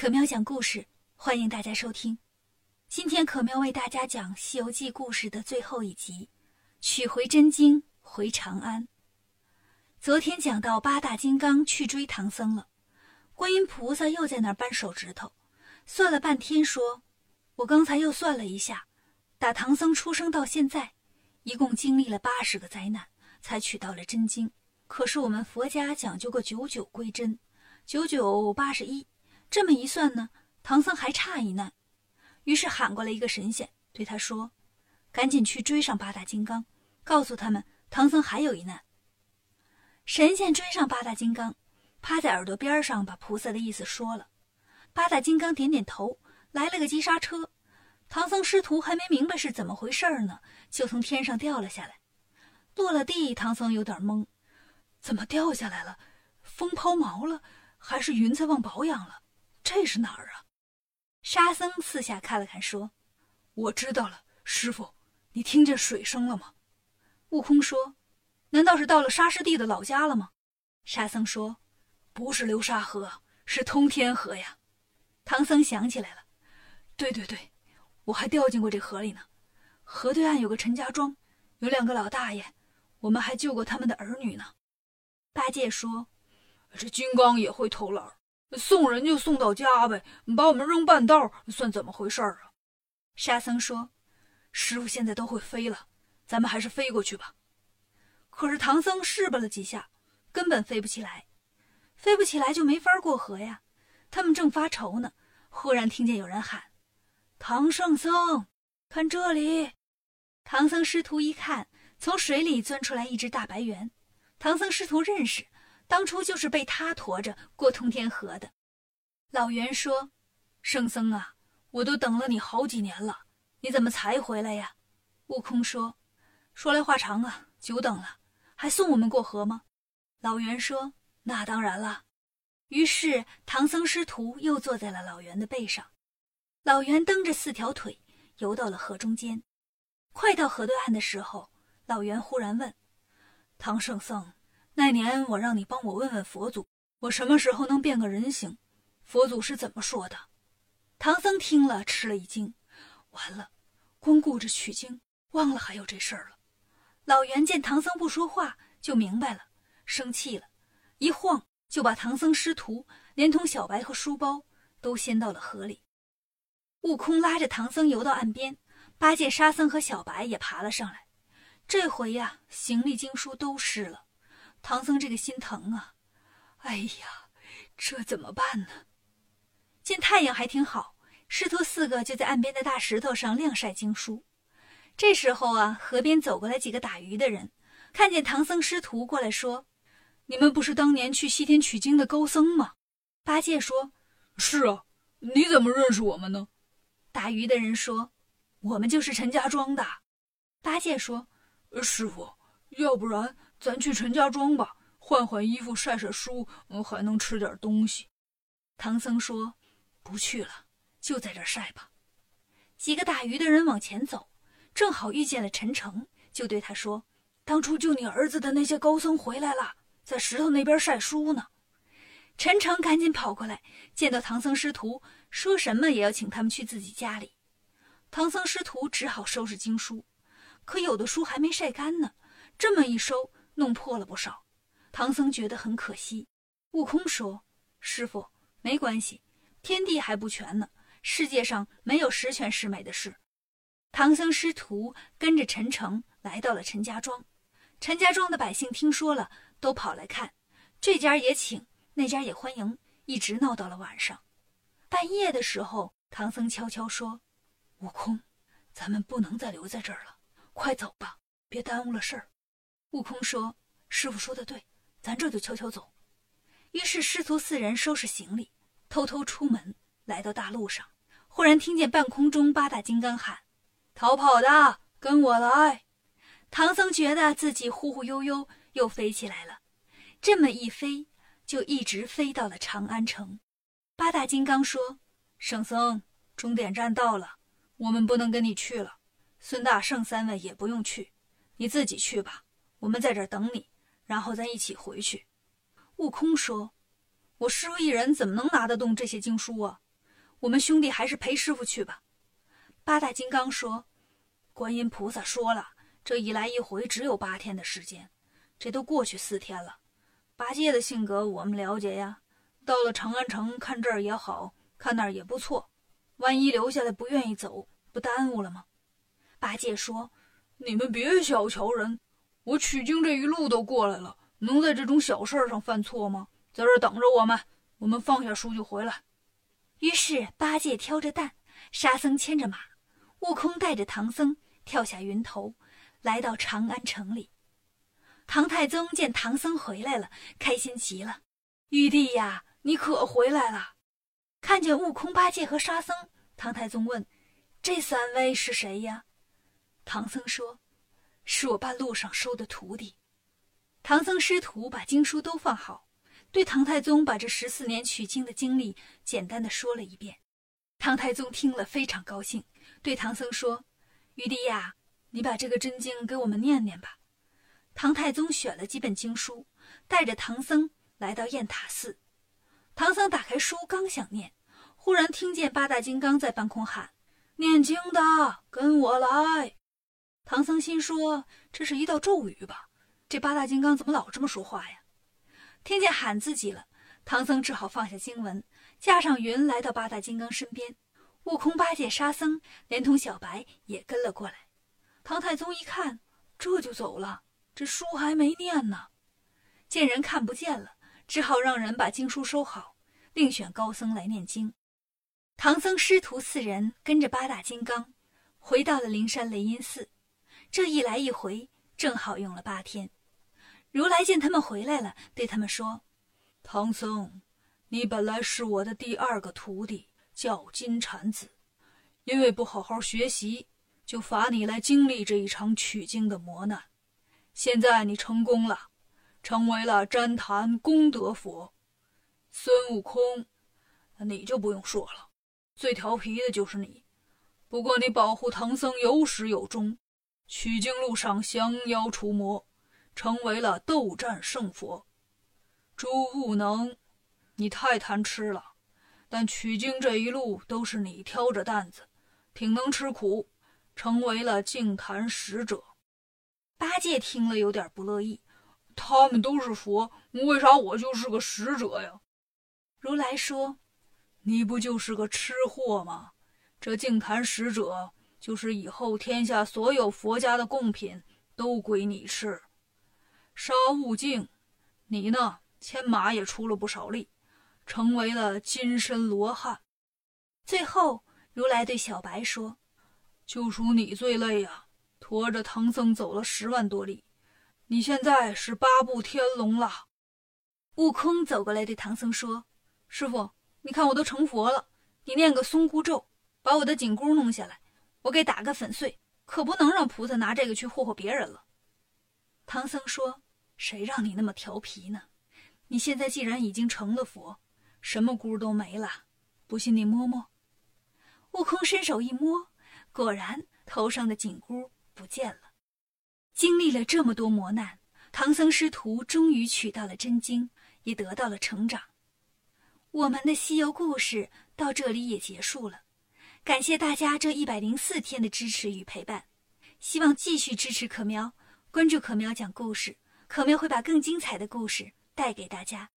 可喵讲故事，欢迎大家收听。今天可喵为大家讲《西游记》故事的最后一集，取回真经回长安。昨天讲到八大金刚去追唐僧了，观音菩萨又在那儿扳手指头，算了半天说：“我刚才又算了一下，打唐僧出生到现在，一共经历了八十个灾难，才取到了真经。可是我们佛家讲究个九九归真，九九八十一。”这么一算呢，唐僧还差一难，于是喊过来一个神仙，对他说：“赶紧去追上八大金刚，告诉他们唐僧还有一难。”神仙追上八大金刚，趴在耳朵边上把菩萨的意思说了。八大金刚点点头，来了个急刹车。唐僧师徒还没明白是怎么回事呢，就从天上掉了下来，落了地。唐僧有点懵，怎么掉下来了？风抛锚了，还是云彩忘保养了？这是哪儿啊？沙僧四下看了看，说：“我知道了，师傅，你听见水声了吗？”悟空说：“难道是到了沙师弟的老家了吗？”沙僧说：“不是流沙河，是通天河呀。”唐僧想起来了：“对对对，我还掉进过这河里呢。河对岸有个陈家庄，有两个老大爷，我们还救过他们的儿女呢。”八戒说：“这金刚也会偷懒。”送人就送到家呗，把我们扔半道，算怎么回事啊？沙僧说：“师傅现在都会飞了，咱们还是飞过去吧。”可是唐僧试吧了几下，根本飞不起来，飞不起来就没法过河呀。他们正发愁呢，忽然听见有人喊：“唐圣僧，看这里！”唐僧师徒一看，从水里钻出来一只大白猿。唐僧师徒认识。当初就是被他驮着过通天河的。老袁说：“圣僧啊，我都等了你好几年了，你怎么才回来呀？”悟空说：“说来话长啊，久等了，还送我们过河吗？”老袁说：“那当然了。”于是唐僧师徒又坐在了老袁的背上，老袁蹬着四条腿游到了河中间。快到河对岸的时候，老袁忽然问：“唐圣僧。”那年我让你帮我问问佛祖，我什么时候能变个人形？佛祖是怎么说的？唐僧听了吃了一惊，完了，光顾着取经，忘了还有这事儿了。老袁见唐僧不说话，就明白了，生气了，一晃就把唐僧师徒连同小白和书包都掀到了河里。悟空拉着唐僧游到岸边，八戒、沙僧和小白也爬了上来。这回呀，行李经书都湿了。唐僧这个心疼啊！哎呀，这怎么办呢？见太阳还挺好，师徒四个就在岸边的大石头上晾晒经书。这时候啊，河边走过来几个打鱼的人，看见唐僧师徒过来，说：“你们不是当年去西天取经的高僧吗？”八戒说：“是啊，你怎么认识我们呢？”打鱼的人说：“我们就是陈家庄的。”八戒说：“师傅，要不然……”咱去陈家庄吧，换换衣服，晒晒书，嗯，还能吃点东西。唐僧说：“不去了，就在这晒吧。”几个打鱼的人往前走，正好遇见了陈诚，就对他说：“当初救你儿子的那些高僧回来了，在石头那边晒书呢。”陈诚赶紧跑过来，见到唐僧师徒，说什么也要请他们去自己家里。唐僧师徒只好收拾经书，可有的书还没晒干呢，这么一收。弄破了不少，唐僧觉得很可惜。悟空说：“师傅，没关系，天地还不全呢，世界上没有十全十美的事。”唐僧师徒跟着陈诚来到了陈家庄，陈家庄的百姓听说了，都跑来看，这家也请，那家也欢迎，一直闹到了晚上。半夜的时候，唐僧悄悄说：“悟空，咱们不能再留在这儿了，快走吧，别耽误了事儿。”悟空说：“师傅说的对，咱这就悄悄走。”于是师徒四人收拾行李，偷偷出门，来到大路上。忽然听见半空中八大金刚喊：“逃跑的，跟我来！”唐僧觉得自己忽忽悠悠又飞起来了，这么一飞，就一直飞到了长安城。八大金刚说：“圣僧，终点站到了，我们不能跟你去了。孙大圣三位也不用去，你自己去吧。”我们在这儿等你，然后咱一起回去。悟空说：“我师傅一人怎么能拿得动这些经书啊？我们兄弟还是陪师傅去吧。八大金刚说：“观音菩萨说了，这一来一回只有八天的时间，这都过去四天了。八戒的性格我们了解呀，到了长安城看这儿也好看，那儿也不错。万一留下来不愿意走，不耽误了吗？”八戒说：“你们别小瞧人，我取经这一路都过来了，能在这种小事上犯错吗？在这等着我们，我们放下书就回来。”于是八戒挑着担，沙僧牵着马。悟空带着唐僧跳下云头，来到长安城里。唐太宗见唐僧回来了，开心极了。玉帝呀，你可回来了！看见悟空、八戒和沙僧，唐太宗问：“这三位是谁呀？”唐僧说：“是我半路上收的徒弟。”唐僧师徒把经书都放好，对唐太宗把这十四年取经的经历简单的说了一遍。唐太宗听了非常高兴。对唐僧说：“玉帝呀，你把这个真经给我们念念吧。”唐太宗选了几本经书，带着唐僧来到雁塔寺。唐僧打开书，刚想念，忽然听见八大金刚在半空喊：“念经的，跟我来！”唐僧心说：“这是一道咒语吧？这八大金刚怎么老这么说话呀？”听见喊自己了，唐僧只好放下经文，驾上云来到八大金刚身边。悟空、八戒、沙僧连同小白也跟了过来。唐太宗一看，这就走了，这书还没念呢。见人看不见了，只好让人把经书收好，另选高僧来念经。唐僧师徒四人跟着八大金刚，回到了灵山雷音寺。这一来一回，正好用了八天。如来见他们回来了，对他们说：“唐僧，你本来是我的第二个徒弟。”叫金蝉子，因为不好好学习，就罚你来经历这一场取经的磨难。现在你成功了，成为了旃檀功德佛。孙悟空，你就不用说了，最调皮的就是你。不过你保护唐僧有始有终，取经路上降妖除魔，成为了斗战胜佛。朱悟能，你太贪吃了。但取经这一路都是你挑着担子，挺能吃苦，成为了净坛使者。八戒听了有点不乐意，他们都是佛，为啥我就是个使者呀？如来说：“你不就是个吃货吗？这净坛使者就是以后天下所有佛家的贡品都归你吃。沙悟净，你呢，牵马也出了不少力。”成为了金身罗汉。最后，如来对小白说：“就属你最累呀，驮着唐僧走了十万多里。你现在是八部天龙了。”悟空走过来对唐僧说：“师傅，你看我都成佛了，你念个松箍咒，把我的紧箍弄下来，我给打个粉碎，可不能让菩萨拿这个去霍霍别人了。”唐僧说：“谁让你那么调皮呢？你现在既然已经成了佛。”什么箍都没了，不信你摸摸。悟空伸手一摸，果然头上的紧箍不见了。经历了这么多磨难，唐僧师徒终于取到了真经，也得到了成长。我们的西游故事到这里也结束了，感谢大家这一百零四天的支持与陪伴，希望继续支持可喵，关注可喵讲故事，可喵会把更精彩的故事带给大家。